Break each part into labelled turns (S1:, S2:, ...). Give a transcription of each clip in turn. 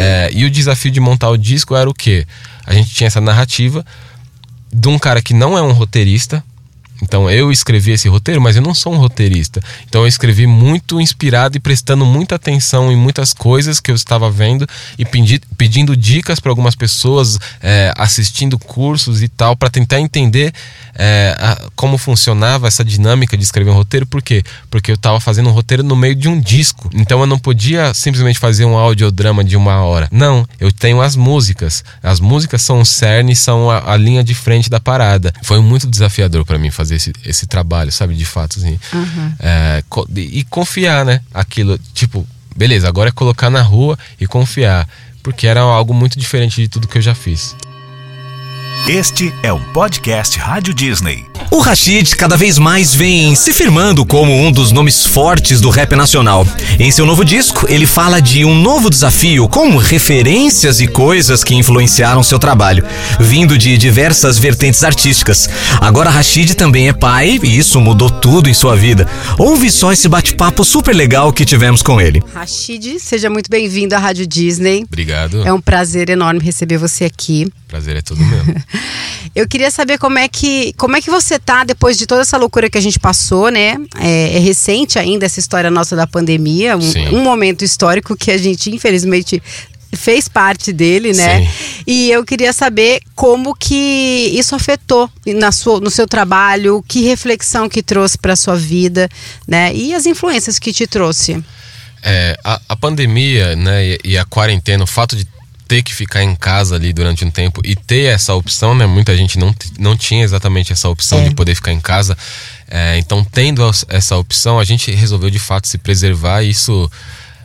S1: É, e o desafio de montar o disco era o quê? A gente tinha essa narrativa de um cara que não é um roteirista, então eu escrevi esse roteiro, mas eu não sou um roteirista. Então eu escrevi muito inspirado e prestando muita atenção em muitas coisas que eu estava vendo e pedi, pedindo dicas para algumas pessoas, é, assistindo cursos e tal, para tentar entender é, a, como funcionava essa dinâmica de escrever um roteiro. Por quê? Porque eu estava fazendo um roteiro no meio de um disco. Então eu não podia simplesmente fazer um audiodrama de uma hora. Não, eu tenho as músicas. As músicas são o cerne, são a, a linha de frente da parada. Foi muito desafiador para mim fazer fazer esse, esse trabalho, sabe? De fato, assim. Uhum. É, e confiar, né? Aquilo, tipo, beleza, agora é colocar na rua e confiar. Porque era algo muito diferente de tudo que eu já fiz.
S2: Este é o podcast Rádio Disney.
S3: O Rashid cada vez mais vem se firmando como um dos nomes fortes do rap nacional. Em seu novo disco, ele fala de um novo desafio com referências e coisas que influenciaram seu trabalho, vindo de diversas vertentes artísticas. Agora Rashid também é pai e isso mudou tudo em sua vida. Ouve só esse bate-papo super legal que tivemos com ele.
S4: Rashid, seja muito bem-vindo à Rádio Disney.
S1: Obrigado.
S4: É um prazer enorme receber você aqui.
S1: Prazer é todo meu.
S4: Eu queria saber como é que como é que você tá depois de toda essa loucura que a gente passou, né? É, é recente ainda essa história nossa da pandemia, um, um, momento histórico que a gente infelizmente fez parte dele, né? Sim. E eu queria saber como que isso afetou na sua, no seu trabalho, que reflexão que trouxe para sua vida, né? E as influências que te trouxe.
S1: É, a, a pandemia, né, e, e a quarentena, o fato de ter que ficar em casa ali durante um tempo e ter essa opção, né? Muita gente não, não tinha exatamente essa opção é. de poder ficar em casa. É, então, tendo essa opção, a gente resolveu de fato se preservar e isso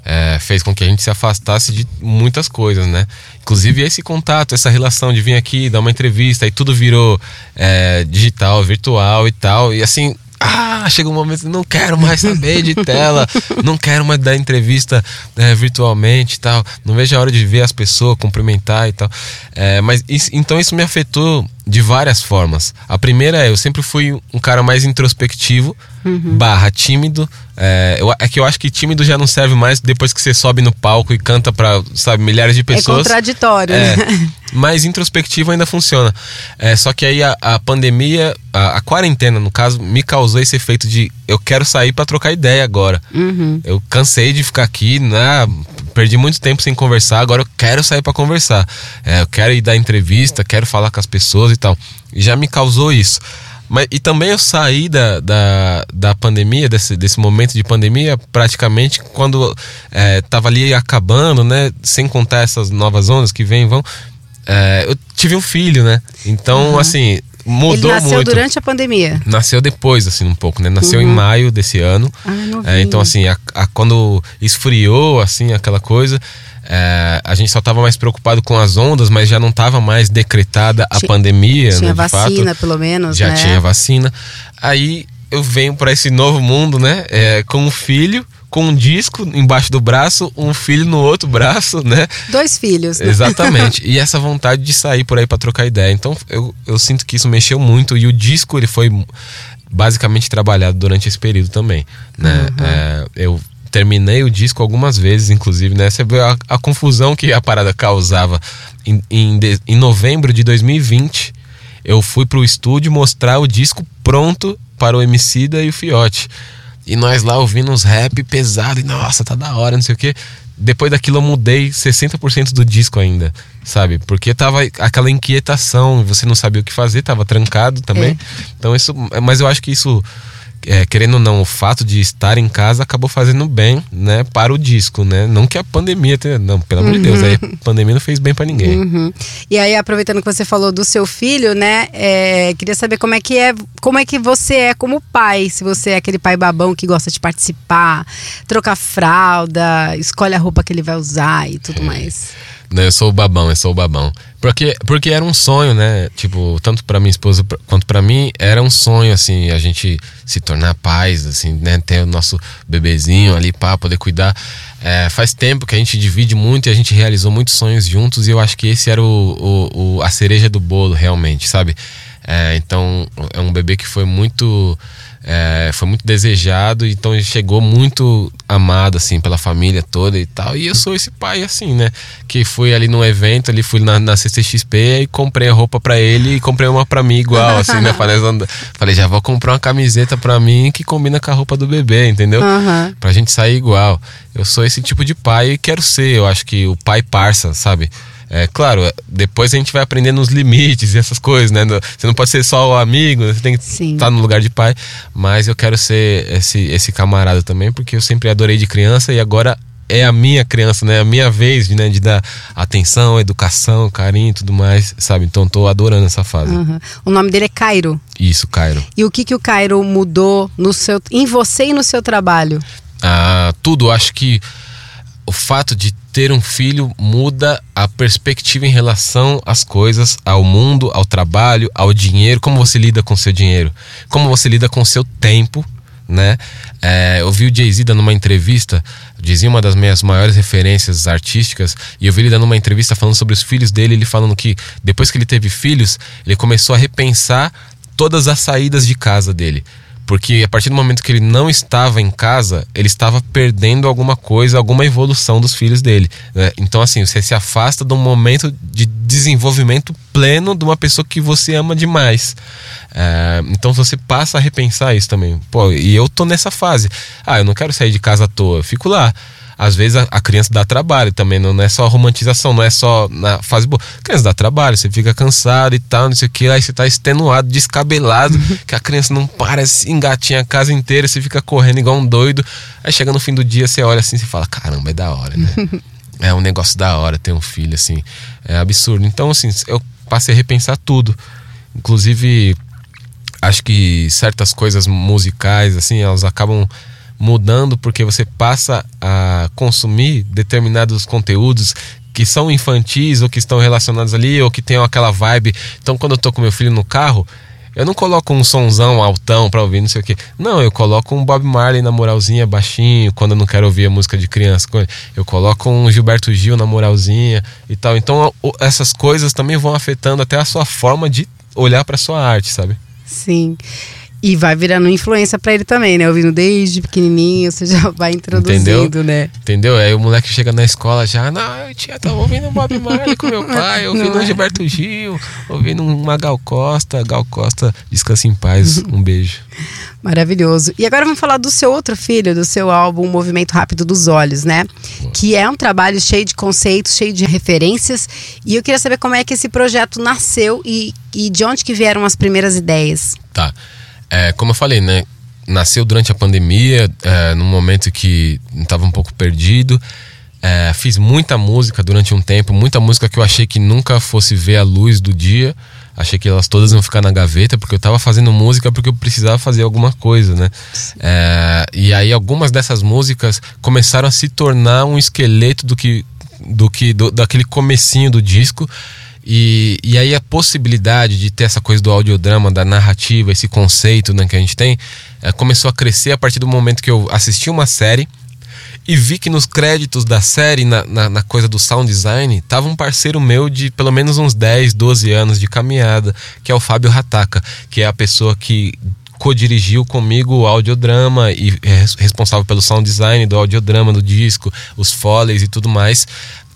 S1: é, fez com que a gente se afastasse de muitas coisas, né? Inclusive esse contato, essa relação de vir aqui, dar uma entrevista e tudo virou é, digital, virtual e tal. E assim, ah, chega um momento, não quero mais saber de tela, não quero mais dar entrevista é, virtualmente e tal, não vejo a hora de ver as pessoas, cumprimentar e tal. É, mas isso, então isso me afetou de várias formas. A primeira é, eu sempre fui um cara mais introspectivo, uhum. barra tímido. É, eu, é, que eu acho que tímido já não serve mais depois que você sobe no palco e canta para sabe, milhares de é pessoas. É
S4: contraditório, é, né?
S1: Mas introspectivo ainda funciona. É, só que aí a, a pandemia, a, a, quarentena, no caso, me causou esse efeito de eu quero sair para trocar ideia agora. Uhum. Eu cansei de ficar aqui, né? Perdi muito tempo sem conversar, agora eu quero sair para conversar. É, eu quero ir dar entrevista, quero falar com as pessoas e tal. E já me causou isso. Mas, e também eu saí da, da, da pandemia, desse, desse momento de pandemia, praticamente quando é, tava ali acabando, né? Sem contar essas novas ondas que vêm e vão. É, eu tive um filho, né? Então, uhum. assim, mudou
S4: Ele nasceu
S1: muito.
S4: durante a pandemia?
S1: Nasceu depois, assim, um pouco, né? Nasceu uhum. em maio desse ano.
S4: Ah, é,
S1: então, assim, a, a, quando esfriou, assim, aquela coisa, é, a gente só estava mais preocupado com as ondas, mas já não estava mais decretada a tinha, pandemia.
S4: Tinha
S1: né,
S4: vacina,
S1: fato.
S4: pelo menos.
S1: Já
S4: né?
S1: tinha vacina. Aí eu venho para esse novo mundo, né? É, com um filho, com um disco embaixo do braço, um filho no outro braço, né?
S4: Dois filhos. Né?
S1: Exatamente. e essa vontade de sair por aí para trocar ideia. Então eu, eu sinto que isso mexeu muito e o disco ele foi basicamente trabalhado durante esse período também, né? Uhum. É, eu terminei o disco algumas vezes, inclusive, né? Você vê a, a confusão que a parada causava. Em, em, de, em novembro de 2020, eu fui pro estúdio mostrar o disco pronto para o Emicida e o Fiote. E nós lá ouvindo uns rap pesado, e nossa, tá da hora, não sei o quê. Depois daquilo eu mudei 60% do disco ainda, sabe? Porque tava aquela inquietação, você não sabia o que fazer, tava trancado também. É. Então isso, mas eu acho que isso é, querendo ou não, o fato de estar em casa acabou fazendo bem, né, para o disco, né? Não que a pandemia, tenha, não, pelo amor uhum. de Deus, aí a uhum. pandemia não fez bem para ninguém.
S4: Uhum. E aí, aproveitando que você falou do seu filho, né, é, queria saber como é que é, como é que você é como pai, se você é aquele pai babão que gosta de participar, trocar fralda, escolhe a roupa que ele vai usar e tudo é. mais.
S1: Né, eu sou o babão, eu sou o babão. Porque, porque era um sonho, né? Tipo, tanto para minha esposa quanto para mim, era um sonho, assim, a gente se tornar pais, assim, né? Ter o nosso bebezinho ali para poder cuidar. É, faz tempo que a gente divide muito e a gente realizou muitos sonhos juntos e eu acho que esse era o, o, o a cereja do bolo, realmente, sabe? É, então, é um bebê que foi muito é, foi muito desejado, então ele chegou muito amado, assim, pela família toda e tal. E eu sou esse pai, assim, né? Que fui ali num evento, ali fui na, na CCXP e comprei a roupa para ele e comprei uma para mim igual, assim, né? Falei, falei, já vou comprar uma camiseta para mim que combina com a roupa do bebê, entendeu? Uhum. Pra gente sair igual. Eu sou esse tipo de pai e quero ser, eu acho que o pai parça, sabe? É claro, depois a gente vai aprendendo os limites e essas coisas, né? Você não pode ser só o amigo, você tem que Sim. estar no lugar de pai. Mas eu quero ser esse, esse camarada também, porque eu sempre adorei de criança e agora é a minha criança, né? A minha vez né? de dar atenção, educação, carinho e tudo mais, sabe? Então tô adorando essa fase.
S4: Uhum. O nome dele é Cairo.
S1: Isso, Cairo.
S4: E o que, que o Cairo mudou no seu, em você e no seu trabalho?
S1: Ah, tudo. Acho que o fato de ter um filho muda a perspectiva em relação às coisas, ao mundo, ao trabalho, ao dinheiro, como você lida com seu dinheiro, como você lida com seu tempo, né? É, eu vi o Jay-Z dando uma entrevista, dizia uma das minhas maiores referências artísticas, e eu vi ele dando uma entrevista falando sobre os filhos dele, ele falando que depois que ele teve filhos, ele começou a repensar todas as saídas de casa dele. Porque a partir do momento que ele não estava em casa, ele estava perdendo alguma coisa, alguma evolução dos filhos dele. Né? Então, assim, você se afasta de um momento de desenvolvimento pleno de uma pessoa que você ama demais. É, então você passa a repensar isso também. Pô, e eu tô nessa fase. Ah, eu não quero sair de casa à toa, eu fico lá às vezes a, a, criança dá trabalho também, não, é só romantização, não é só na fase boa. A criança dá trabalho, você fica cansado e tal, não sei o que, aí você tá extenuado, descabelado, que a criança não para, se engatinha a casa inteira, você fica correndo igual um doido. Aí chega no fim do dia, você olha assim e fala: caramba, é da hora, né? é um negócio da hora ter um filho, assim, é absurdo. Então, assim, eu passei a repensar tudo. Inclusive, acho que certas coisas musicais, assim, elas acabam mudando porque você passa a consumir determinados conteúdos que são infantis ou que estão relacionados ali ou que tem aquela vibe. Então, quando eu tô com meu filho no carro, eu não coloco um sonzão altão pra ouvir, não sei o que. Não, eu coloco um Bob Marley na moralzinha, baixinho, quando eu não quero ouvir a música de criança. Eu coloco um Gilberto Gil na moralzinha e tal. Então, essas coisas também vão afetando até a sua forma de olhar para sua arte, sabe?
S4: Sim. E vai virando influência para ele também, né? Ouvindo desde pequenininho, você já vai introduzindo,
S1: Entendeu?
S4: né?
S1: Entendeu? Aí o moleque chega na escola já, não, eu tinha, tava ouvindo Bob Marley com meu pai, ouvindo é? Gilberto Gil, ouvindo uma Gal Costa. Gal Costa, descanse em paz, um beijo.
S4: Maravilhoso. E agora vamos falar do seu outro filho, do seu álbum Movimento Rápido dos Olhos, né? Boa. Que é um trabalho cheio de conceitos, cheio de referências. E eu queria saber como é que esse projeto nasceu e, e de onde que vieram as primeiras ideias.
S1: Tá. É, como eu falei, né? Nasceu durante a pandemia, é, num momento que estava um pouco perdido. É, fiz muita música durante um tempo, muita música que eu achei que nunca fosse ver a luz do dia. Achei que elas todas iam ficar na gaveta, porque eu estava fazendo música porque eu precisava fazer alguma coisa, né? É, e aí algumas dessas músicas começaram a se tornar um esqueleto do que, do que do, daquele comecinho do disco. E, e aí a possibilidade de ter essa coisa do audiodrama, da narrativa, esse conceito né, que a gente tem, é, começou a crescer a partir do momento que eu assisti uma série e vi que nos créditos da série, na, na, na, coisa do sound design, tava um parceiro meu de pelo menos uns 10, 12 anos de caminhada, que é o Fábio Rataka, que é a pessoa que co-dirigiu comigo o audiodrama e é responsável pelo sound design do audiodrama do disco, os foleys e tudo mais.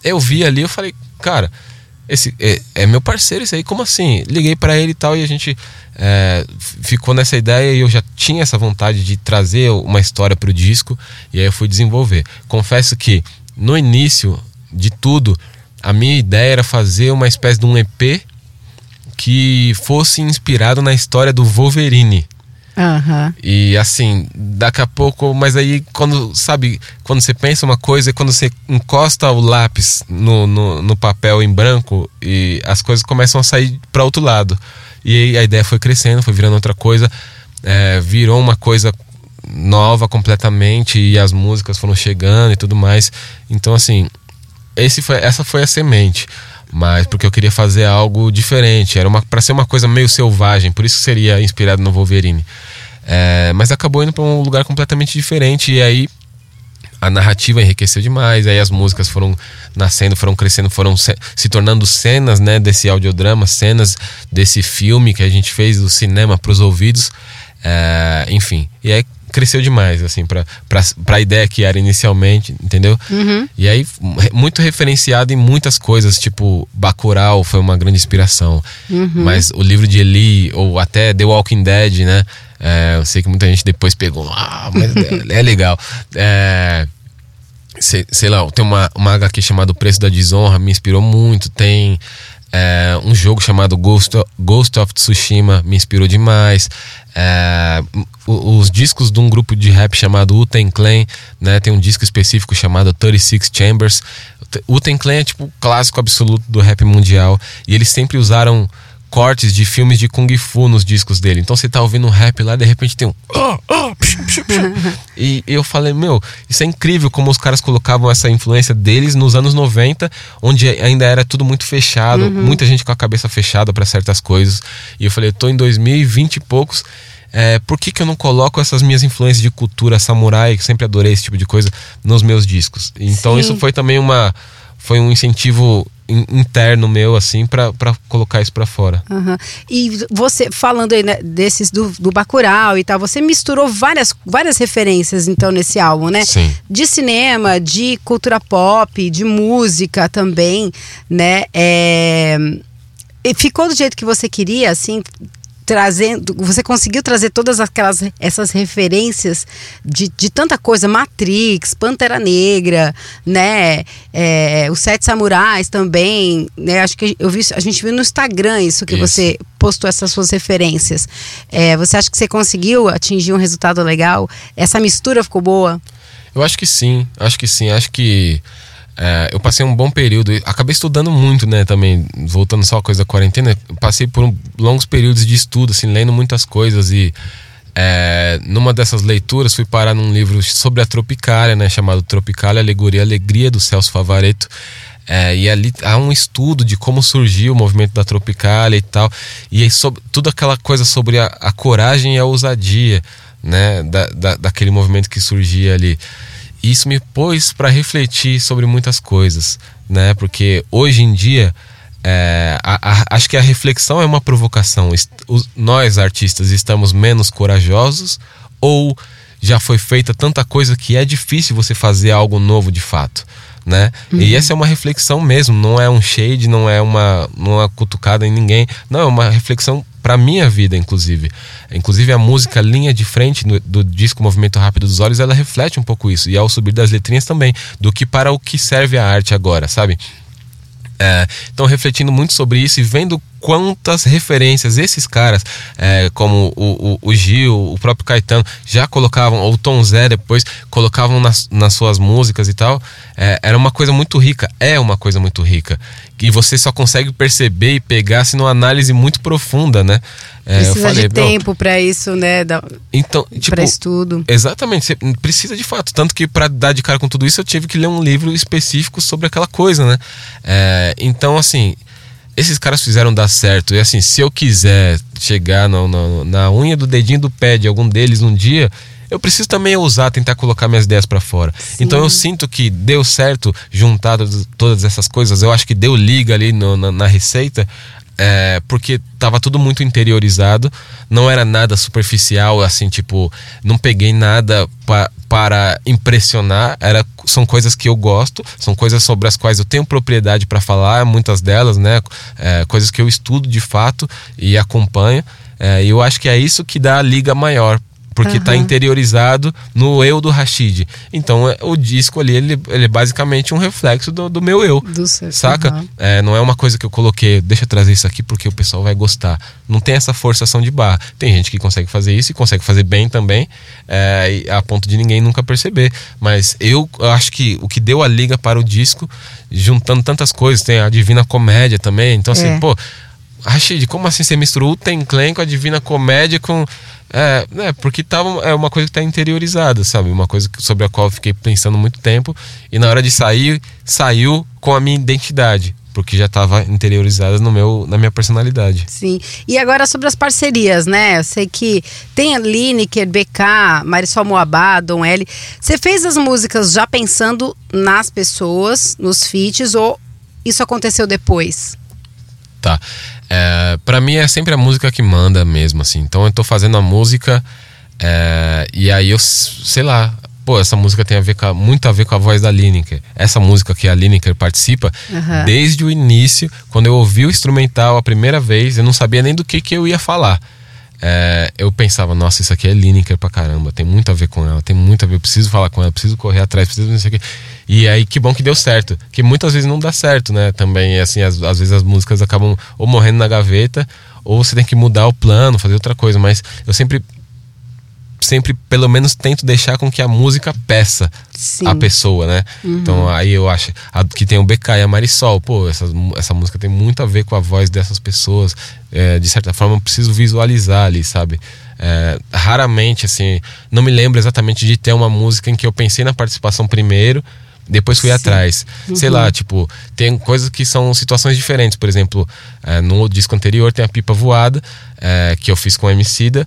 S1: Eu vi ali, eu falei, cara, esse é, é, meu parceiro isso aí, como assim? Liguei para ele e tal e a gente é, ficou nessa ideia e eu já tinha essa vontade de trazer uma história para o disco e aí eu fui desenvolver. Confesso que no início de tudo, a minha ideia era fazer uma espécie de um EP que fosse inspirado na história do Wolverine.
S4: Uhum.
S1: E assim, daqui a pouco, mas aí quando, sabe, quando você pensa uma coisa, quando você encosta o lápis no, no, no papel em branco e as coisas começam a sair para outro lado. E a ideia foi crescendo, foi virando outra coisa, é, virou uma coisa nova completamente e as músicas foram chegando e tudo mais. Então, assim, esse foi, essa foi a semente mas porque eu queria fazer algo diferente, era uma para ser uma coisa meio selvagem, por isso que seria inspirado no Wolverine. É, mas acabou indo para um lugar completamente diferente e aí a narrativa enriqueceu demais, aí as músicas foram nascendo, foram crescendo, foram se, se tornando cenas, né, desse audiodrama, cenas desse filme que a gente fez do cinema para os ouvidos. É, enfim, e aí cresceu demais, assim, pra, pra ideia que era inicialmente, entendeu?
S4: Uhum.
S1: E aí, muito referenciado em muitas coisas, tipo, Bacurau foi uma grande inspiração.
S4: Uhum.
S1: Mas o livro de Eli, ou até The Walking Dead, né? É, eu sei que muita gente depois pegou, ah, mas é, é legal. É, sei, sei, lá, tem uma, uma HQ chamada O Preço da Desonra, me inspirou muito. Tem é, um jogo chamado Ghost of, Ghost of Tsushima, me inspirou demais. É, os discos de um grupo de rap chamado Uten Clan, né? Tem um disco específico chamado 36 Chambers. Uten Clan é tipo o clássico absoluto do rap mundial. E eles sempre usaram cortes de filmes de Kung Fu nos discos dele. Então você tá ouvindo um rap lá, de repente tem um. e eu falei, meu, isso é incrível como os caras colocavam essa influência deles nos anos 90, onde ainda era tudo muito fechado, uhum. muita gente com a cabeça fechada para certas coisas. E eu falei, eu tô em 2020 e poucos. É, por que, que eu não coloco essas minhas influências de cultura samurai, que sempre adorei esse tipo de coisa, nos meus discos? Então Sim. isso foi também uma. Foi um incentivo interno meu, assim, para colocar isso para fora.
S4: Uhum. E você, falando aí né, desses do, do Bacurau e tal, você misturou várias, várias referências, então, nesse álbum, né?
S1: Sim.
S4: De cinema, de cultura pop, de música também, né? É... E ficou do jeito que você queria, assim, trazendo, você conseguiu trazer todas aquelas essas referências de, de tanta coisa, Matrix, Pantera Negra, né, é, os Sete Samurais também, né, acho que eu vi, a gente viu no Instagram isso que isso. você postou essas suas referências. É, você acha que você conseguiu atingir um resultado legal? Essa mistura ficou boa?
S1: Eu acho que sim, acho que sim, acho que é, eu passei um bom período, acabei estudando muito, né, também, voltando só a coisa da quarentena, passei por um, longos períodos de estudo, assim, lendo muitas coisas e é, numa dessas leituras fui parar num livro sobre a Tropicália, né, chamado Tropicália, Alegoria Alegria, do Celso Favareto, é, e ali há um estudo de como surgiu o movimento da Tropicália e tal, e aí sobre, tudo aquela coisa sobre a, a coragem e a ousadia, né, da, da, daquele movimento que surgia ali isso me pôs para refletir sobre muitas coisas, né? Porque hoje em dia é, a, a, acho que a reflexão é uma provocação. Os, nós artistas estamos menos corajosos ou já foi feita tanta coisa que é difícil você fazer algo novo de fato né? Uhum. E essa é uma reflexão mesmo, não é um shade, não é uma, não é uma cutucada em ninguém, não, é uma reflexão para minha vida, inclusive. Inclusive a música Linha de Frente no, do disco Movimento Rápido dos Olhos, ela reflete um pouco isso. E ao subir das letrinhas também, do que para o que serve a arte agora, sabe? É, refletindo muito sobre isso e vendo quantas referências esses caras, é, como o, o, o, Gil, o próprio Caetano, já colocavam, ou o Tom Zé depois, colocavam nas, nas suas músicas e tal. É, era uma coisa muito rica, é uma coisa muito rica. E você só consegue perceber e pegar se numa análise muito profunda, né?
S4: É, precisa falei, de tempo para isso, né? Da,
S1: então, tipo,
S4: para estudo.
S1: Exatamente, você precisa de fato. Tanto que para dar de cara com tudo isso, eu tive que ler um livro específico sobre aquela coisa, né? É, então, assim, esses caras fizeram dar certo. E assim, se eu quiser chegar no, no, na unha do dedinho do pé de algum deles um dia, eu preciso também ousar tentar colocar minhas ideias para fora. Sim. Então eu sinto que deu certo juntar todas essas coisas. Eu acho que deu liga ali no, na, na receita é, porque tava tudo muito interiorizado, não era nada superficial, assim, tipo, não peguei nada pa, para impressionar, era, são coisas que eu gosto, são coisas sobre as quais eu tenho propriedade para falar, muitas delas, né, é, coisas que eu estudo de fato e acompanho, é, e eu acho que é isso que dá a liga maior porque está uhum. interiorizado no eu do Rashid. Então é, o disco ali, ele, ele é basicamente um reflexo do, do meu eu. Do seu, saca? Uhum. É, não é uma coisa que eu coloquei, deixa eu trazer isso aqui porque o pessoal vai gostar. Não tem essa forçação de barra. Tem gente que consegue fazer isso e consegue fazer bem também, é, a ponto de ninguém nunca perceber. Mas eu acho que o que deu a liga para o disco, juntando tantas coisas, tem a Divina Comédia também. Então, assim, é. pô. Rashid, como assim você misturou o Ten Clan com a Divina Comédia com é, né, porque tava, é uma coisa que está interiorizada, sabe? Uma coisa sobre a qual eu fiquei pensando muito tempo e na hora de sair, saiu com a minha identidade, porque já estava interiorizada no meu, na minha personalidade.
S4: Sim. E agora sobre as parcerias, né? Eu sei que tem a Lineker, BK, Marisol Moabá, Dom L. Você fez as músicas já pensando nas pessoas, nos feats, ou isso aconteceu depois?
S1: Tá. É, para mim é sempre a música que manda mesmo, assim. Então eu tô fazendo a música é, e aí eu, sei lá, pô, essa música tem a ver com, muito a ver com a voz da Lineker. Essa música que a Lineker participa, uhum. desde o início, quando eu ouvi o instrumental a primeira vez, eu não sabia nem do que, que eu ia falar. É, eu pensava, nossa, isso aqui é Lineker pra caramba, tem muito a ver com ela, tem muito a ver, eu preciso falar com ela, preciso correr atrás, preciso não sei o quê. E aí, que bom que deu certo. Que muitas vezes não dá certo, né? Também, assim, às, às vezes as músicas acabam ou morrendo na gaveta, ou você tem que mudar o plano, fazer outra coisa. Mas eu sempre sempre pelo menos tento deixar com que a música peça Sim. a pessoa, né? Uhum. Então aí eu acho a, que tem o BK e a Marisol, pô, essa, essa música tem muito a ver com a voz dessas pessoas. É, de certa forma eu preciso visualizar ali, sabe? É, raramente, assim, não me lembro exatamente de ter uma música em que eu pensei na participação primeiro depois fui Sim. atrás. Uhum. Sei lá, tipo, tem coisas que são situações diferentes. Por exemplo, é, no disco anterior tem a Pipa Voada, é, que eu fiz com a Emicida.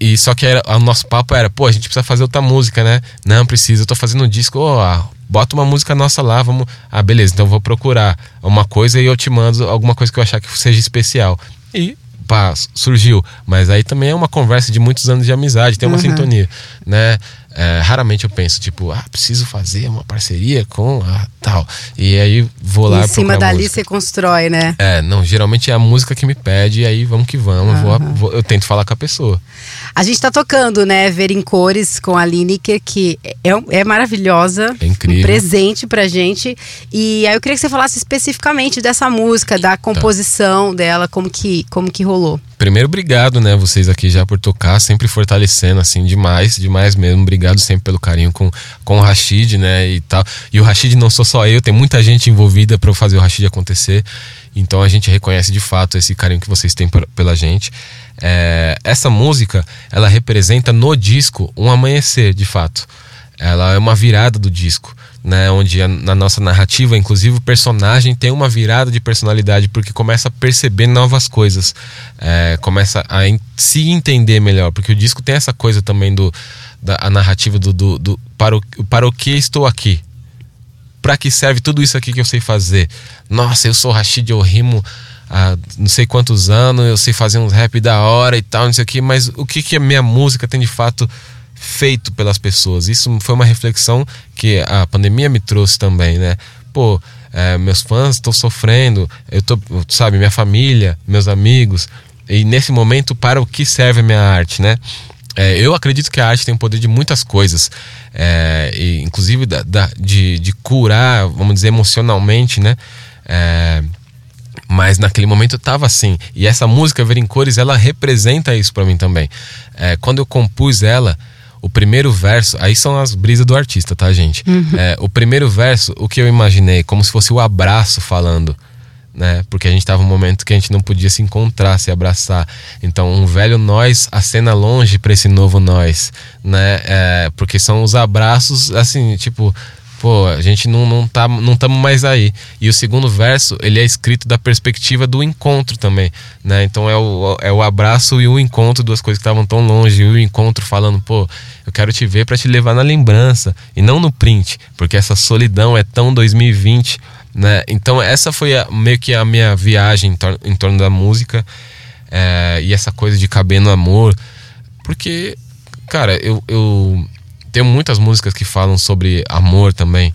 S1: E só que era, o nosso papo era, pô, a gente precisa fazer outra música, né? Não precisa, eu tô fazendo um disco, ó, bota uma música nossa lá, vamos. Ah, beleza, então eu vou procurar uma coisa e eu te mando alguma coisa que eu achar que seja especial. E pá, surgiu. Mas aí também é uma conversa de muitos anos de amizade, tem uma uhum. sintonia, né? É, raramente eu penso, tipo, ah, preciso fazer uma parceria com a tal. E aí vou lá.
S4: Em cima dali você constrói, né?
S1: É, não, geralmente é a música que me pede, e aí vamos que vamos. Uhum. Vou, vou, eu tento falar com a pessoa.
S4: A gente tá tocando, né, Ver em Cores com a Lineker, que é, é maravilhosa.
S1: É incrível.
S4: Um presente pra gente. E aí eu queria que você falasse especificamente dessa música, da composição tá. dela, como que, como que rolou.
S1: Primeiro, obrigado, né, vocês aqui já por tocar, sempre fortalecendo, assim, demais, demais mesmo. Obrigado sempre pelo carinho com, com o Rashid, né, e tal. E o Rashid não sou só eu, tem muita gente envolvida para fazer o Rashid acontecer. Então a gente reconhece de fato esse carinho que vocês têm pela gente. É, essa música, ela representa no disco um amanhecer, de fato. Ela é uma virada do disco né, onde a, na nossa narrativa, inclusive, o personagem tem uma virada de personalidade porque começa a perceber novas coisas, é, começa a se entender melhor, porque o disco tem essa coisa também do da a narrativa do, do, do para, o, para o que estou aqui, para que serve tudo isso aqui que eu sei fazer. Nossa, eu sou Rashid, eu rimo há não sei quantos anos, eu sei fazer uns rap da hora e tal, não sei o que, mas o que, que a minha música tem de fato feito pelas pessoas. Isso foi uma reflexão que a pandemia me trouxe também, né? Pô, é, meus fãs estão sofrendo, eu tô, sabe, minha família, meus amigos. E nesse momento, para o que serve a minha arte, né? É, eu acredito que a arte tem o poder de muitas coisas, é, e, inclusive da, da, de, de curar, vamos dizer, emocionalmente, né? É, mas naquele momento eu tava assim. E essa música, Ver em Cores, ela representa isso para mim também. É, quando eu compus ela, o primeiro verso, aí são as brisas do artista, tá, gente? Uhum. É, o primeiro verso, o que eu imaginei, como se fosse o abraço falando, né? Porque a gente tava num momento que a gente não podia se encontrar, se abraçar. Então, um velho nós acena longe para esse novo nós, né? É, porque são os abraços, assim, tipo, pô, a gente não, não tá não estamos mais aí. E o segundo verso, ele é escrito da perspectiva do encontro também, né? Então é o, é o abraço e o encontro, duas coisas que estavam tão longe, e o encontro falando, pô, eu quero te ver para te levar na lembrança e não no print, porque essa solidão é tão 2020, né? Então essa foi a, meio que a minha viagem em, tor em torno da música é, e essa coisa de caber no amor, porque, cara, eu, eu tem muitas músicas que falam sobre amor também.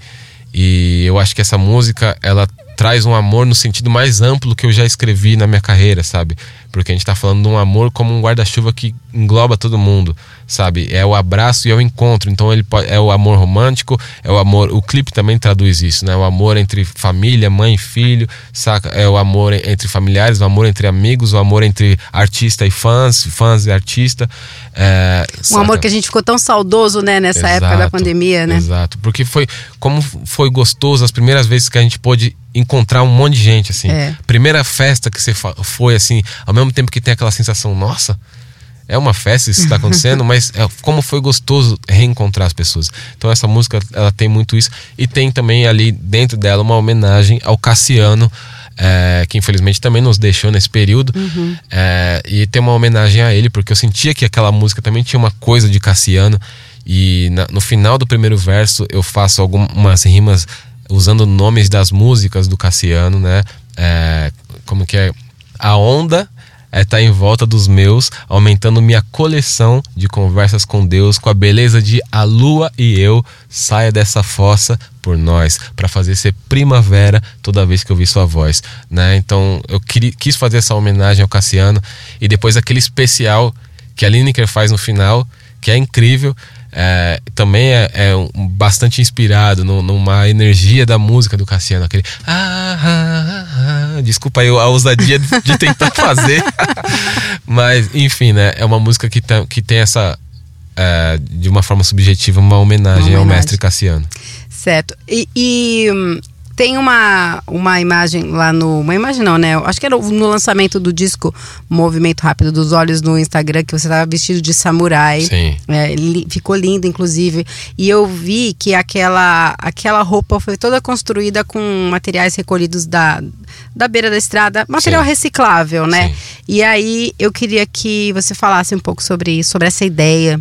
S1: E eu acho que essa música, ela traz um amor no sentido mais amplo que eu já escrevi na minha carreira, sabe? Porque a gente tá falando de um amor como um guarda-chuva que engloba todo mundo, sabe? É o abraço e é o encontro. Então ele pode, é o amor romântico, é o amor. O clipe também traduz isso, né? O amor entre família, mãe e filho, saca? É o amor entre familiares, o amor entre amigos, o amor entre artista e fãs, fãs e artista. É,
S4: um amor que a gente ficou tão saudoso, né? Nessa exato, época da pandemia, né?
S1: Exato. Porque foi como foi gostoso as primeiras vezes que a gente pôde encontrar um monte de gente, assim. É. Primeira festa que você foi, assim, ao mesmo tempo que tem aquela sensação, nossa, é uma festa isso está acontecendo, mas é, como foi gostoso reencontrar as pessoas. Então essa música, ela tem muito isso. E tem também ali dentro dela uma homenagem ao Cassiano, é, que infelizmente também nos deixou nesse período. Uhum. É, e tem uma homenagem a ele, porque eu sentia que aquela música também tinha uma coisa de Cassiano. E na, no final do primeiro verso eu faço algumas rimas usando nomes das músicas do Cassiano, né? É, como que é? a onda é estar tá em volta dos meus, aumentando minha coleção de conversas com Deus, com a beleza de a lua e eu saia dessa fossa por nós, para fazer ser primavera toda vez que eu vi sua voz, né? Então eu quis fazer essa homenagem ao Cassiano e depois aquele especial que a Lineker faz no final, que é incrível. É, também é, é um, bastante inspirado no, numa energia da música do Cassiano, aquele. Ah, ah, ah, desculpa aí a ousadia de, tentar fazer, mas enfim, né? É uma música que, tem, que tem essa, é, de uma forma subjetiva, uma homenagem, uma homenagem. ao mestre Cassiano.
S4: Certo. E, e hum, tem uma, uma imagem lá no. Uma imagem não, né? Acho que era no lançamento do disco Movimento Rápido dos Olhos no Instagram, que você estava vestido de samurai.
S1: Sim.
S4: É, li, ficou lindo, inclusive. E eu vi que aquela, aquela roupa foi toda construída com materiais recolhidos da, da beira da estrada, material Sim. reciclável, né? Sim. E aí eu queria que você falasse um pouco sobre isso, sobre essa ideia.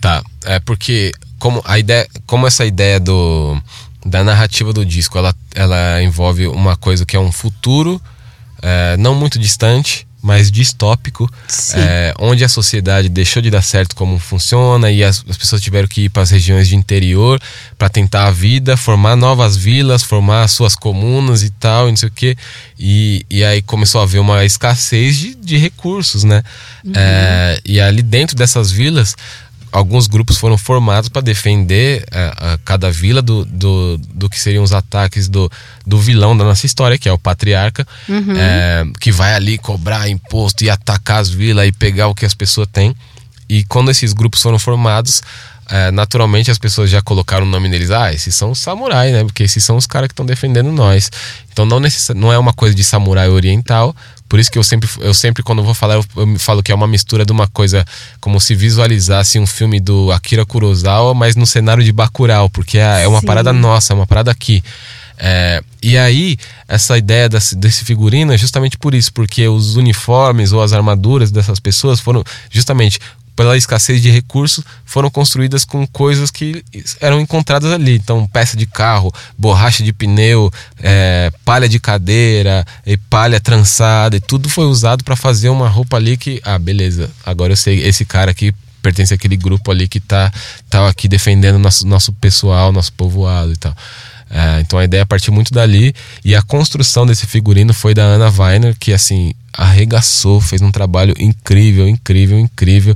S1: Tá. É porque como a ideia, como essa ideia do da narrativa do disco. Ela, ela envolve uma coisa que é um futuro é, não muito distante, mas distópico, é, onde a sociedade deixou de dar certo como funciona e as, as pessoas tiveram que ir para as regiões de interior para tentar a vida, formar novas vilas, formar suas comunas e tal, e não sei o quê. E, e aí começou a haver uma escassez de, de recursos, né? Uhum. É, e ali dentro dessas vilas alguns grupos foram formados para defender é, a cada vila do, do, do, que seriam os ataques do, do vilão da nossa história, que é o patriarca, uhum. é, que vai ali cobrar imposto e atacar as vilas e pegar o que as pessoas têm. E quando esses grupos foram formados, é, naturalmente as pessoas já colocaram o nome deles. Ah, esses são os samurais, né? Porque esses são os caras que estão defendendo nós. Então não, necess... não é uma coisa de samurai oriental, por isso que eu sempre, eu sempre quando vou falar, eu, eu falo que é uma mistura de uma coisa como se visualizasse um filme do Akira Kurosawa, mas no cenário de Bacurau, porque é, é uma Sim. parada nossa, é uma parada aqui. É, e aí, essa ideia desse, desse, figurino é justamente por isso, porque os uniformes ou as armaduras dessas pessoas foram justamente pela escassez de recursos, foram construídas com coisas que eram encontradas ali. Então, peça de carro, borracha de pneu, é, palha de cadeira, e palha trançada, e tudo foi usado para fazer uma roupa ali que, ah, beleza, agora eu sei, esse cara aqui pertence àquele grupo ali que tá, tá aqui defendendo nosso, nosso pessoal, nosso povoado e tal. É, então a ideia partiu muito dali e a construção desse figurino foi da Ana Weiner, que assim arregaçou, fez um trabalho incrível, incrível, incrível.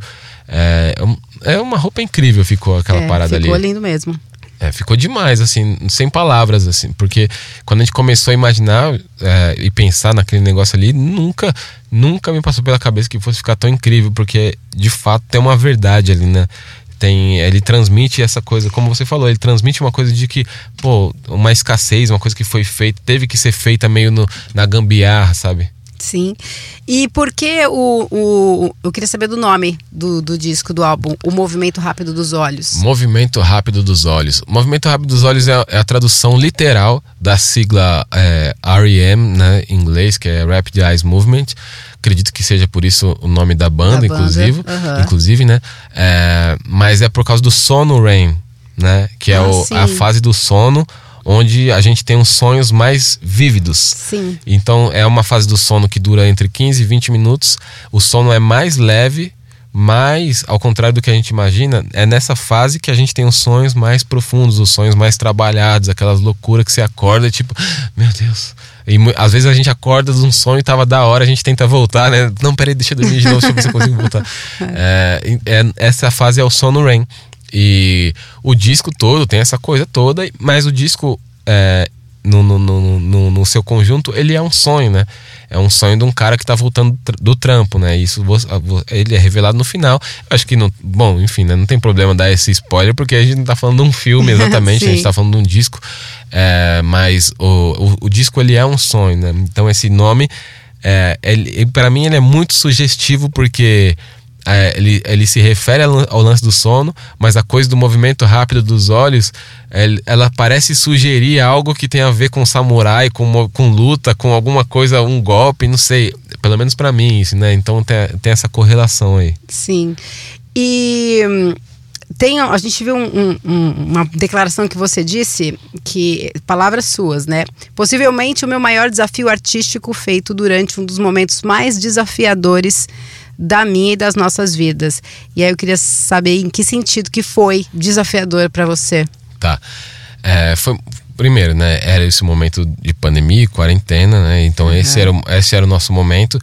S1: É, é uma roupa incrível, ficou aquela é, parada
S4: ficou
S1: ali.
S4: Ficou lindo mesmo.
S1: É, ficou demais, assim, sem palavras, assim, porque quando a gente começou a imaginar é, e pensar naquele negócio ali, nunca, nunca me passou pela cabeça que fosse ficar tão incrível, porque de fato tem uma verdade ali, né? Tem, ele transmite essa coisa, como você falou, ele transmite uma coisa de que, pô, uma escassez, uma coisa que foi feita, teve que ser feita meio no, na gambiarra, sabe?
S4: Sim. E por que o, o. Eu queria saber do nome do, do disco, do álbum, O Movimento Rápido dos Olhos.
S1: Movimento Rápido dos Olhos. O Movimento Rápido dos Olhos é, é a tradução literal da sigla é, REM, né, em inglês, que é Rapid Eyes Movement. Acredito que seja por isso o nome da banda, da inclusive. Banda. Uhum. Inclusive, né? É, mas é por causa do sono REM, né? Que é ah, o, a fase do sono onde a gente tem uns sonhos mais vívidos.
S4: Sim.
S1: Então é uma fase do sono que dura entre 15 e 20 minutos. O sono é mais leve, mas ao contrário do que a gente imagina, é nessa fase que a gente tem os sonhos mais profundos, os sonhos mais trabalhados, aquelas loucuras que você acorda e tipo, meu Deus. E às vezes a gente acorda de um sonho e tava da hora, a gente tenta voltar, né? Não, peraí, deixa eu dormir de novo, deixa eu ver se eu consigo voltar. É, é, essa fase é o sono REM. E o disco todo tem essa coisa toda, mas o disco, é, no, no, no, no, seu conjunto, ele é um sonho, né? É um sonho de um cara que tá voltando do trampo, né? Isso ele é revelado no final. Acho que não. Bom, enfim, né? não tem problema dar esse spoiler, porque a gente não tá falando de um filme exatamente, a gente tá falando de um disco. É, mas o, o, o, disco ele é um sonho, né? Então esse nome, é, para mim, ele é muito sugestivo porque é, ele, ele se refere ao lance do sono, mas a coisa do movimento rápido dos olhos, ela parece sugerir algo que tem a ver com samurai, com, com luta, com alguma coisa, um golpe, não sei. Pelo menos para mim, isso, né? Então tem, tem essa correlação aí.
S4: Sim. E hum, tem, a gente viu um, um, uma declaração que você disse, que palavras suas, né? Possivelmente o meu maior desafio artístico feito durante um dos momentos mais desafiadores da minha e das nossas vidas. E aí eu queria saber em que sentido que foi desafiador para você.
S1: Tá. É, foi primeiro, né? Era esse momento de pandemia, quarentena, né? Então uhum. esse era esse era o nosso momento,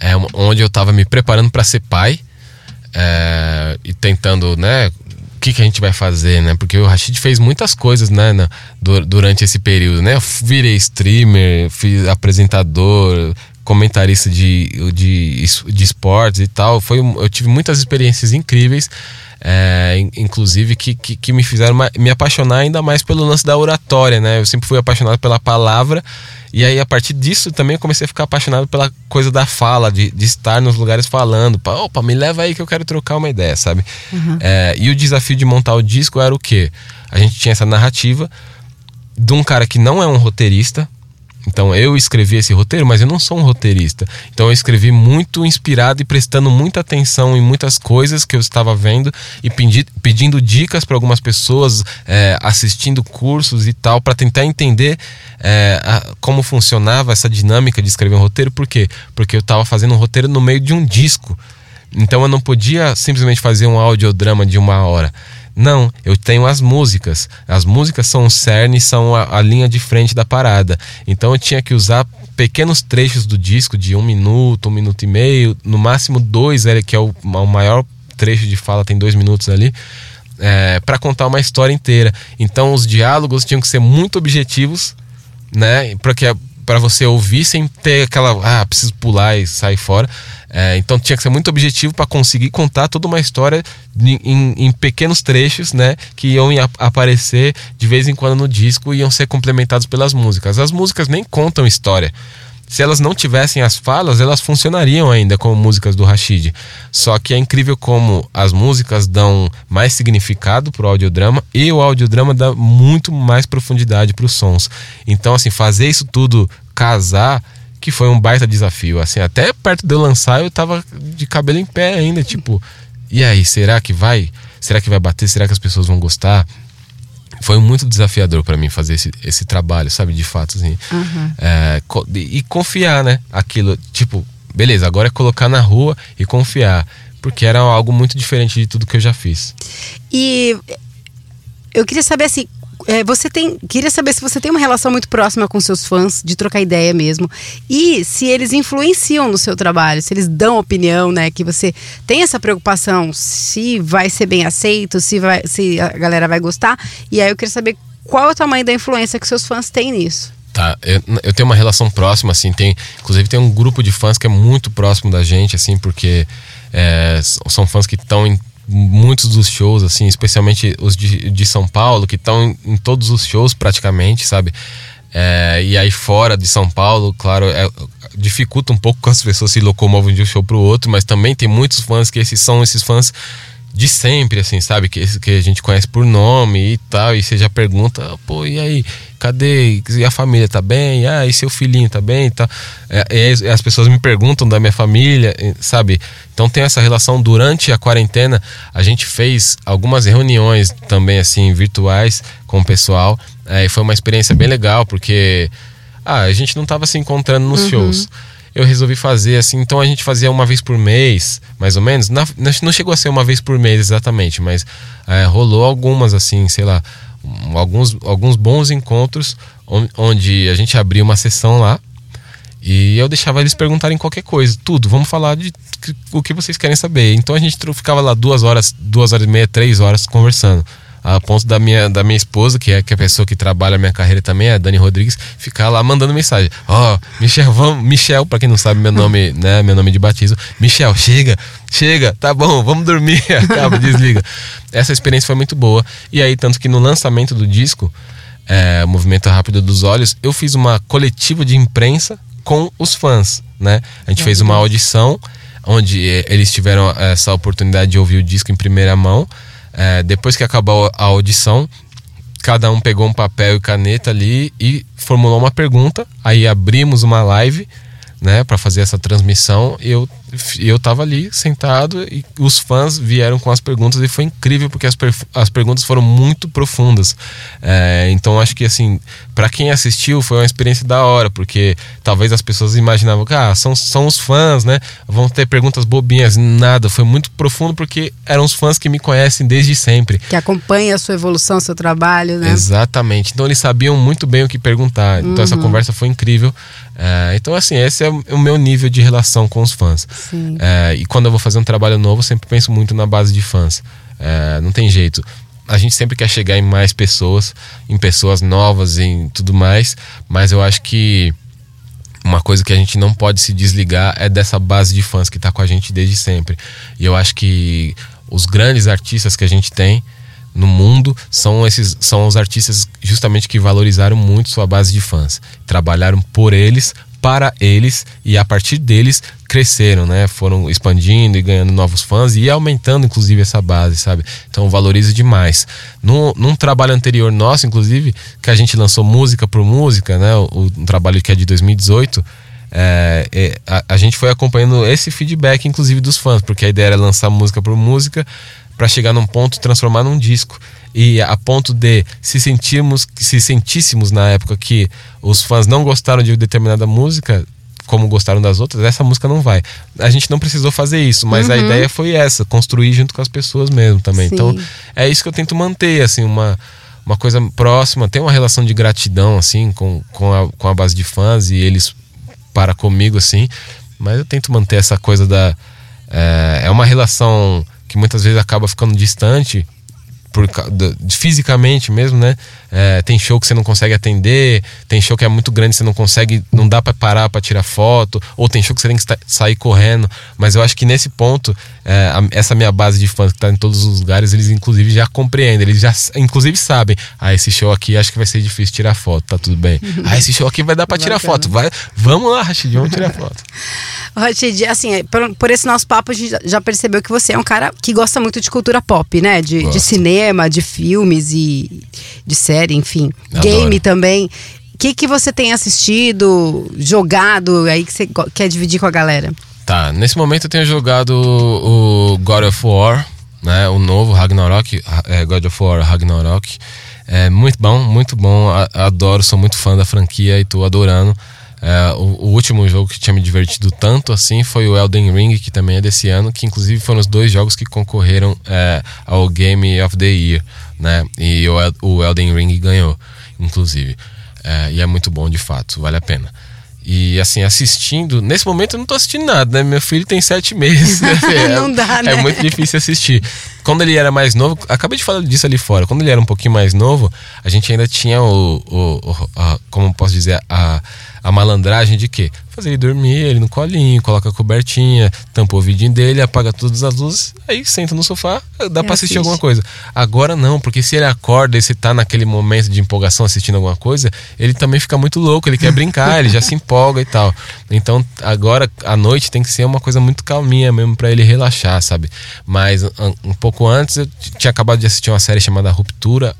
S1: é, onde eu estava me preparando para ser pai é, e tentando, né? O que, que a gente vai fazer, né? Porque o Rashid fez muitas coisas, né? Na, durante esse período, né? Eu virei streamer, fiz apresentador, comentarista de, de, de esportes e tal. Foi, eu tive muitas experiências incríveis, é, inclusive que, que, que, me fizeram me apaixonar ainda mais pelo lance da oratória, né? Eu sempre fui apaixonado pela palavra. E aí, a partir disso, também comecei a ficar apaixonado pela coisa da fala, de, de estar nos lugares falando. Opa, me leva aí que eu quero trocar uma ideia, sabe? Uhum. É, e o desafio de montar o disco era o quê? A gente tinha essa narrativa de um cara que não é um roteirista, então eu escrevi esse roteiro, mas eu não sou um roteirista. Então eu escrevi muito inspirado e prestando muita atenção em muitas coisas que eu estava vendo e pedi, pedindo dicas para algumas pessoas, é, assistindo cursos e tal, para tentar entender é, a, como funcionava essa dinâmica de escrever um roteiro. Por quê? Porque eu estava fazendo um roteiro no meio de um disco. Então eu não podia simplesmente fazer um audiodrama de uma hora. Não, eu tenho as músicas. As músicas são o cerne, são a, a, linha de frente da parada. Então eu tinha que usar pequenos trechos do disco de um minuto, um minuto e meio, no máximo dois, que é o, o maior trecho de fala, tem dois minutos ali, é, para contar uma história inteira. Então os diálogos tinham que ser muito objetivos, né? Para que para você ouvir sem ter aquela, ah, preciso pular e sair fora. É, então tinha que ser muito objetivo para conseguir contar toda uma história em, em, em, pequenos trechos, né? Que iam aparecer de vez em quando no disco e iam ser complementados pelas músicas. As músicas nem contam história. Se elas não tivessem as falas, elas funcionariam ainda como músicas do Rashid. Só que é incrível como as músicas dão mais significado pro audiodrama e o audiodrama dá muito mais profundidade para os sons. Então, assim, fazer isso tudo casar que foi um baita desafio. Assim, até perto de eu lançar, eu tava de cabelo em pé ainda, tipo, e aí, será que vai? Será que vai bater? Será que as pessoas vão gostar? Foi muito desafiador para mim fazer esse, esse trabalho, sabe, de fato, assim. Uhum. É, e confiar, né? Aquilo, tipo, beleza, agora é colocar na rua e confiar. Porque era algo muito diferente de tudo que eu já fiz.
S4: E eu queria saber assim, é, você tem. Queria saber se você tem uma relação muito próxima com seus fãs, de trocar ideia mesmo. E se eles influenciam no seu trabalho, se eles dão opinião, né? Que você tem essa preocupação se vai ser bem aceito, se, vai, se a galera vai gostar. E aí eu queria saber qual é o tamanho da influência que seus fãs têm nisso.
S1: Tá, eu, eu tenho uma relação próxima, assim, tem. Inclusive tem um grupo de fãs que é muito próximo da gente, assim, porque é, são fãs que estão em muitos dos shows, assim, especialmente os de, de São Paulo, que estão em, em, todos os shows praticamente, sabe? É, e aí fora de São Paulo, claro, é, dificulta um pouco as pessoas se locomovem de um show para o outro, mas também tem muitos fãs que esses são esses fãs de sempre, assim, sabe? Que, que a gente conhece por nome e tal, e você já pergunta, pô, e aí, cadê? E a família tá bem? Ah, e seu filhinho tá bem e tal? É, e as pessoas me perguntam da minha família, sabe? Então tem essa relação durante a quarentena, a gente fez algumas reuniões também, assim, virtuais com o pessoal, é, e foi uma experiência bem legal, porque ah, a gente não tava se encontrando nos uhum. shows eu resolvi fazer assim. Então a gente fazia uma vez por mês, mais ou menos. Na, não chegou a ser uma vez por mês exatamente, mas é, rolou algumas, assim, sei lá, alguns, alguns bons encontros onde a gente abria uma sessão lá e eu deixava eles perguntarem qualquer coisa, tudo. Vamos falar de o que vocês querem saber. Então a gente ficava lá duas horas, duas horas e meia, três horas conversando a ponto da minha, da minha esposa, que é, que é a pessoa que trabalha a minha carreira também, a Dani Rodrigues, ficar lá mandando mensagem. Ó, oh, Michel, vamos, Michel, pra quem não sabe meu nome, né, meu nome de batismo, Michel, chega, chega, tá bom, vamos dormir, acaba, desliga. Essa experiência foi muito boa. E aí, tanto que no lançamento do disco, é, Movimento Rápido dos Olhos, eu fiz uma coletiva de imprensa com os fãs, né? A gente fez uma audição onde eh, eles tiveram essa oportunidade de ouvir o disco em primeira mão. É, depois que acabou a audição, cada um pegou um papel e caneta ali e formulou uma pergunta. Aí abrimos uma live, né, para fazer essa transmissão. Eu eu tava ali sentado e os fãs vieram com as perguntas e foi incrível porque as, as perguntas foram muito profundas. É, então acho que assim, para quem assistiu foi uma experiência da hora, porque talvez as pessoas imaginavam que ah, são, são os fãs, né? Vão ter perguntas bobinhas. Nada, foi muito profundo porque eram os fãs que me conhecem desde sempre.
S4: Que acompanham a sua evolução, seu trabalho, né?
S1: Exatamente. Então eles sabiam muito bem o que perguntar. Então uhum. essa conversa foi incrível. É, então, assim, esse é o meu nível de relação com os fãs. É, e quando eu vou fazer um trabalho novo, eu sempre penso muito na base de fãs. É, não tem jeito. A gente sempre quer chegar em mais pessoas, em pessoas novas, em tudo mais, mas eu acho que uma coisa que a gente não pode se desligar é dessa base de fãs que está com a gente desde sempre. E eu acho que os grandes artistas que a gente tem, no mundo são esses são os artistas justamente que valorizaram muito sua base de fãs trabalharam por eles para eles e a partir deles cresceram, né? Foram expandindo e ganhando novos fãs e aumentando, inclusive, essa base, sabe? Então valoriza demais. No, num trabalho anterior nosso, inclusive, que a gente lançou música por música, né? O, um trabalho que é de 2018. É, é, a, a gente foi acompanhando esse feedback, inclusive, dos fãs, porque a ideia era lançar música por música para chegar num ponto transformar num disco e a ponto de se sentirmos se sentíssemos na época que os fãs não gostaram de determinada música como gostaram das outras, essa música não vai. A gente não precisou fazer isso, mas uhum. a ideia foi essa, construir junto com as pessoas mesmo também. Sim. Então, é isso que eu tento manter, assim, uma, uma coisa próxima, tem uma relação de gratidão, assim, com, com, a, com a base de fãs e eles para comigo, assim, mas eu tento manter essa coisa da. É, é uma relação que muitas vezes acaba ficando distante por, fisicamente mesmo, né? É, tem show que você não consegue atender, tem show que é muito grande, você não consegue, não dá para parar para tirar foto, ou tem show que você tem que sair correndo. Mas eu acho que nesse ponto, é, essa minha base de fãs que tá em todos os lugares, eles inclusive já compreendem, eles já inclusive sabem, ah, esse show aqui acho que vai ser difícil tirar foto, tá tudo bem. ah, esse show aqui vai dar para tirar foto, vai, vamos lá, Rashid, vamos tirar foto.
S4: Rashid, assim, por, por, esse nosso papo, a gente já percebeu que você é um cara que gosta muito de cultura pop, né? De, de cinema, de filmes e de série, enfim. Adoro. Game também. O que, que você tem assistido, jogado aí que você quer dividir com a galera?
S1: Tá, nesse momento eu tenho jogado o God of War, né? O novo Ragnarok, é, God of War Ragnarok. É muito bom, muito bom. Adoro, sou muito fã da franquia e tô adorando. É, o, o, último jogo que tinha me divertido tanto assim foi o Elden Ring, que também é desse ano, que inclusive foram os dois jogos que concorreram é, ao Game of the Year, né? E o, o Elden Ring ganhou, inclusive. É, e é muito bom de fato, vale a pena. E assim, assistindo, nesse momento eu não tô assistindo nada, né? Meu filho tem sete meses, né?
S4: não é, dá,
S1: né? É muito difícil assistir. Quando ele era mais novo, acabei de falar disso ali fora, quando ele era um pouquinho mais novo, a gente ainda tinha o, o, o a, como posso dizer, a a malandragem de quê? Fazer ele dormir, ele no colinho, coloca a cobertinha, tampa o vidinho dele, apaga todas as luzes, aí senta no sofá, dá para assistir alguma coisa. Agora não, porque se ele acorda e se tá naquele momento de empolgação assistindo alguma coisa, ele também fica muito louco, ele quer brincar, ele já se empolga e tal. Então agora à noite tem que ser uma coisa muito calminha mesmo para ele relaxar, sabe? Mas um pouco antes eu tinha acabado de assistir uma série chamada Ruptura,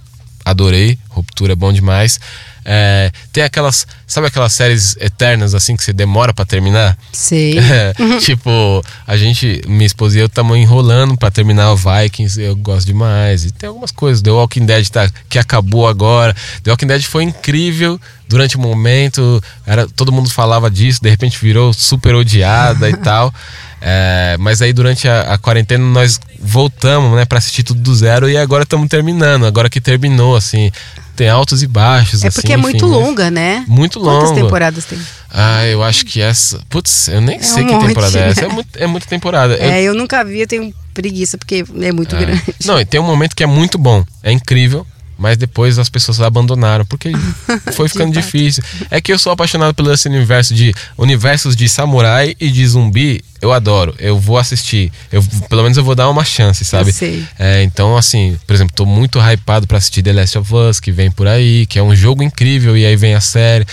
S1: adorei, Ruptura é bom demais. É, tem aquelas, sabe aquelas séries eternas assim que você demora para terminar?
S4: Sim.
S1: É, tipo, a gente, minha esposa e eu estamos enrolando para terminar o Vikings, eu gosto demais. E tem algumas coisas, The Walking Dead tá, que acabou agora. The Walking Dead foi incrível durante o um momento, era, todo mundo falava disso, de repente virou super odiada e tal. É, mas aí durante a, a, quarentena nós voltamos, né, para assistir tudo do zero e agora estamos terminando. Agora que terminou, assim, tem altos e baixos.
S4: É porque
S1: assim,
S4: é muito
S1: enfim,
S4: longa, né?
S1: Muito longa.
S4: Quantas temporadas tem?
S1: Ah, eu acho que essa. Putz, eu nem é sei um que monte, temporada é essa. É, muito, é muita temporada.
S4: É, eu... eu nunca vi, eu tenho preguiça, porque é muito é. grande.
S1: Não, e tem um momento que é muito bom. É incrível mas depois as pessoas abandonaram porque foi ficando difícil. É que eu sou apaixonado pelo esse universo de universos de samurai e de zumbi. Eu adoro. Eu vou assistir. Eu pelo menos eu vou dar uma chance, sabe? Eu
S4: sei.
S1: É, então assim, por exemplo, tô muito hypado para assistir The Last of Us que vem por aí, que é um jogo incrível e aí vem a série.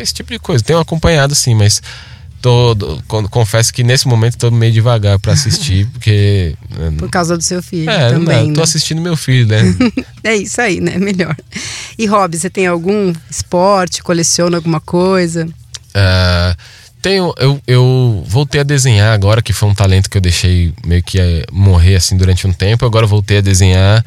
S1: Esse tipo de coisa. Tenho acompanhado sim, mas tô, confesso que nesse momento tô meio devagar para assistir, porque.
S4: Né, Por causa do seu filho
S1: é,
S4: também.
S1: Não, tô
S4: né?
S1: assistindo meu filho, né?
S4: é isso aí, né? Melhor. E hobby, você tem algum esporte? Coleciona alguma coisa?
S1: Uh, tenho. Eu, eu voltei a desenhar agora, que foi um talento que eu deixei meio que é, morrer assim durante um tempo. Agora voltei a desenhar.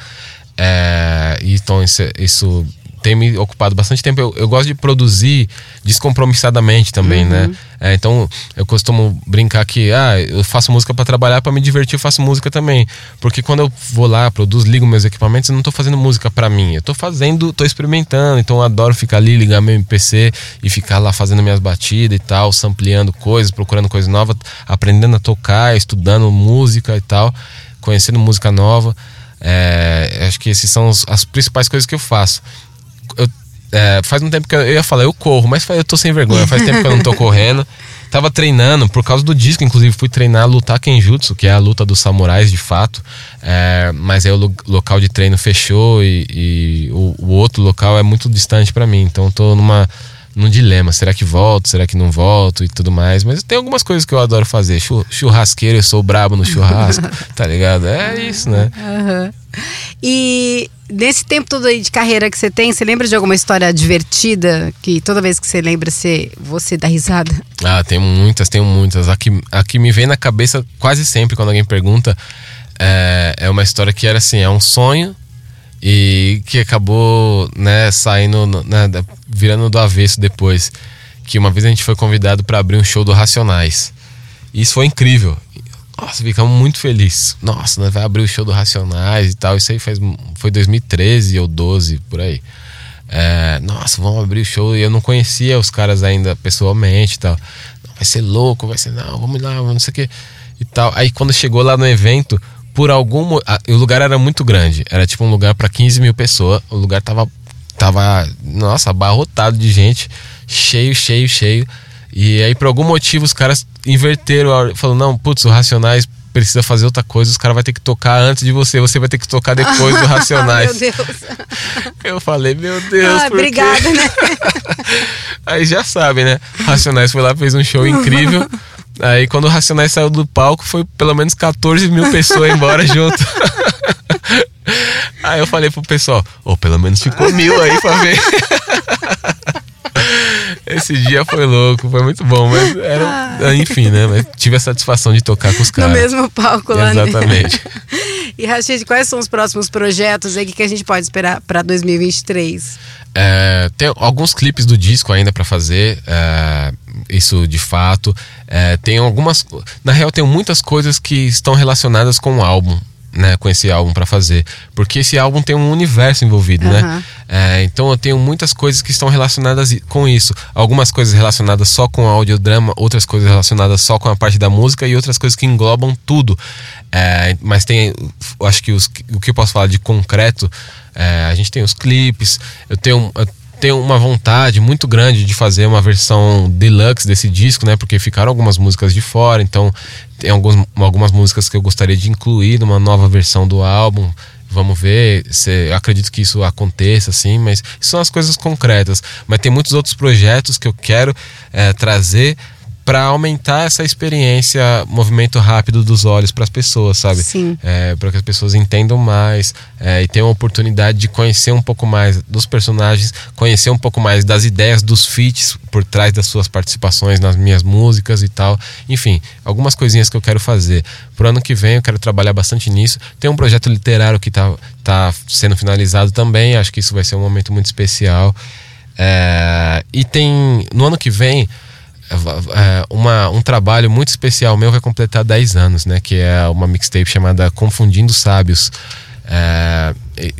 S1: É, então isso, isso tem me ocupado bastante tempo. Eu, eu gosto de produzir descompromissadamente também, né? uhum. né? É, então eu costumo brincar que ah, eu faço música para trabalhar, para me divertir, eu faço música também. Porque quando eu vou lá, produzo, ligo meus equipamentos, eu não tô fazendo música para mim. Eu tô fazendo, tô experimentando. Então eu adoro ficar ali, ligar meu MPC e ficar lá fazendo minhas batidas e tal, sampleando coisas, procurando coisas novas, aprendendo a tocar, estudando música e tal, conhecendo música nova. É, acho que esses são as principais coisas que eu faço eu, é, faz um tempo que eu, eu, ia falar, eu corro, mas eu tô sem vergonha, faz tempo que eu não tô correndo. Tava treinando, por causa do disco, inclusive fui treinar a lutar Kenjutsu, que é a luta dos samurais de fato. É, mas aí o local de treino fechou e, e o, o, outro local é muito distante para mim. Então tô numa num dilema. Será que volto? Será que não volto? E tudo mais. Mas tem algumas coisas que eu adoro fazer. Churrasqueiro, eu sou brabo no churrasco, tá ligado? É isso, né?
S4: Uhum. E nesse tempo todo aí de carreira que você tem, você lembra de alguma história divertida que toda vez que você lembra você, você dá risada?
S1: Ah, tem muitas, tenho muitas. A que, a que me vem na cabeça quase sempre quando alguém pergunta é, é uma história que era assim: é um sonho e que acabou né, saindo, né, virando do avesso depois. Que uma vez a gente foi convidado para abrir um show do Racionais. E isso foi incrível. Nossa, ficamos muito felizes. Nossa, nós vai abrir o show do Racionais e tal. Isso aí faz, foi 2013 ou 12, por aí. É, nossa, vamos abrir o show. E eu não conhecia os caras ainda pessoalmente e tal. Vai ser louco, vai ser, não, vamos lá, não sei o que. E tal. Aí quando chegou lá no evento, por algum. o lugar era muito grande. Era tipo um lugar para 15 mil pessoas. O lugar tava, tava, nossa, abarrotado de gente. Cheio, cheio, cheio. E aí, por algum motivo, os caras inverteram. Falando, não, putz, o Racionais precisa fazer outra coisa, os caras vão ter que tocar antes de você, você vai ter que tocar depois do Racionais.
S4: meu Deus.
S1: Eu falei, meu Deus.
S4: Ah, obrigada, né?
S1: aí já sabe, né? Racionais foi lá, fez um show incrível. Aí quando o Racionais saiu do palco, foi pelo menos 14 mil pessoas embora junto. Aí eu falei pro pessoal, ou oh, pelo menos ficou mil aí pra ver. Esse dia foi louco, foi muito bom, mas era. Ah. Enfim, né? Mas tive a satisfação de tocar com os caras.
S4: No mesmo palco lá,
S1: né? Exatamente.
S4: E Rachid, quais são os próximos projetos aí que a gente pode esperar para 2023?
S1: É, tem alguns clipes do disco ainda para fazer, é, isso de fato. É, tem algumas. Na real, tem muitas coisas que estão relacionadas com o álbum né, com esse álbum para fazer. Porque esse álbum tem um universo envolvido, uhum. né? É, então eu tenho muitas coisas que estão relacionadas com isso. Algumas coisas relacionadas só com audiodrama, outras coisas relacionadas só com a parte da música e outras coisas que englobam tudo. É, mas tem, eu acho que os, o que eu posso falar de concreto, é, a gente tem os clipes, eu tenho. Eu tenho uma vontade muito grande de fazer uma versão deluxe desse disco, né? Porque ficaram algumas músicas de fora, então tem alguns, algumas músicas que eu gostaria de incluir numa nova versão do álbum. Vamos ver, se, acredito que isso aconteça, assim, mas são as coisas concretas. Mas tem muitos outros projetos que eu quero é, trazer para aumentar essa experiência, movimento rápido dos olhos para as pessoas, sabe?
S4: Sim.
S1: É, para que as pessoas entendam mais é, e tenham a oportunidade de conhecer um pouco mais dos personagens, conhecer um pouco mais das ideias dos feats por trás das suas participações nas minhas músicas e tal. Enfim, algumas coisinhas que eu quero fazer. Pro ano que vem eu quero trabalhar bastante nisso. Tem um projeto literário que tá, tá sendo finalizado também. Acho que isso vai ser um momento muito especial. É, e tem no ano que vem uma, um trabalho muito especial meu vai completar 10 anos, né? Que é uma mixtape chamada Confundindo Sábios. É,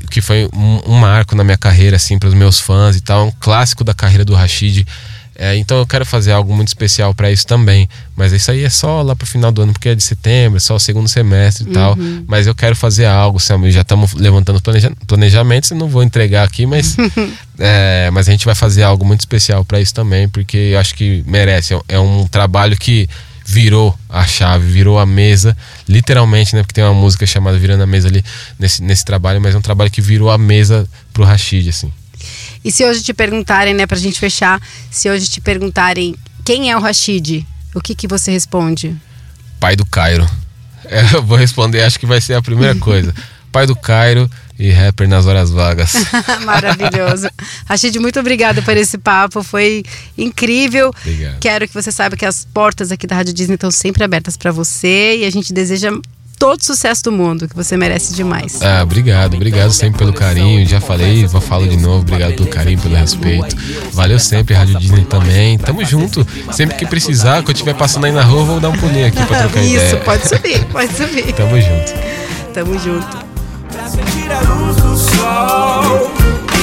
S1: que foi um, um, marco na minha carreira, assim, para os meus fãs e tal. Um clássico da carreira do Rashid. É, então eu quero fazer algo muito especial para isso também. Mas isso aí é só lá pro final do ano, porque é de setembro, é só o segundo semestre e uhum. tal. Mas eu quero fazer algo, sabe? já estamos levantando planeja planejamentos, não vou entregar aqui, mas, é, mas a gente vai fazer algo muito especial para isso também, porque eu acho que merece. É, é um trabalho que virou a chave, virou a mesa, literalmente, né? Porque tem uma música chamada Virando a Mesa ali nesse, nesse trabalho, mas é um trabalho que virou a mesa pro Rashid, assim.
S4: E se hoje te perguntarem, né, pra gente fechar, se hoje te perguntarem quem é o Rashid, o que que você responde?
S1: Pai do Cairo. É, eu vou responder, acho que vai ser a primeira coisa. Pai do Cairo, e rapper nas horas vagas.
S4: Maravilhoso. Rachid, muito obrigada por esse papo, foi incrível.
S1: Obrigado.
S4: Quero que você saiba que as portas aqui da Rádio Disney estão sempre abertas para você e a gente deseja todo sucesso do mundo, que você merece demais.
S1: Ah, obrigado, obrigado sempre pelo carinho. Já falei, vou falar de novo. Obrigado pelo carinho, pelo respeito. Valeu sempre, Rádio Disney também. Tamo junto. Sempre que precisar, quando eu estiver passando aí na rua, vou dar um pulinho aqui pra trocar
S4: Isso,
S1: ideia.
S4: Isso, pode subir, pode subir.
S1: Tamo junto.
S4: Tamo junto.
S5: Pra sentir a luz do sol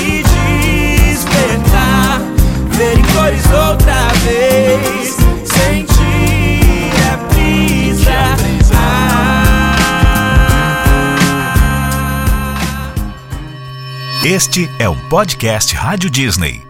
S5: e despertar, ver em cores outra vez,
S2: Este é o podcast Rádio Disney.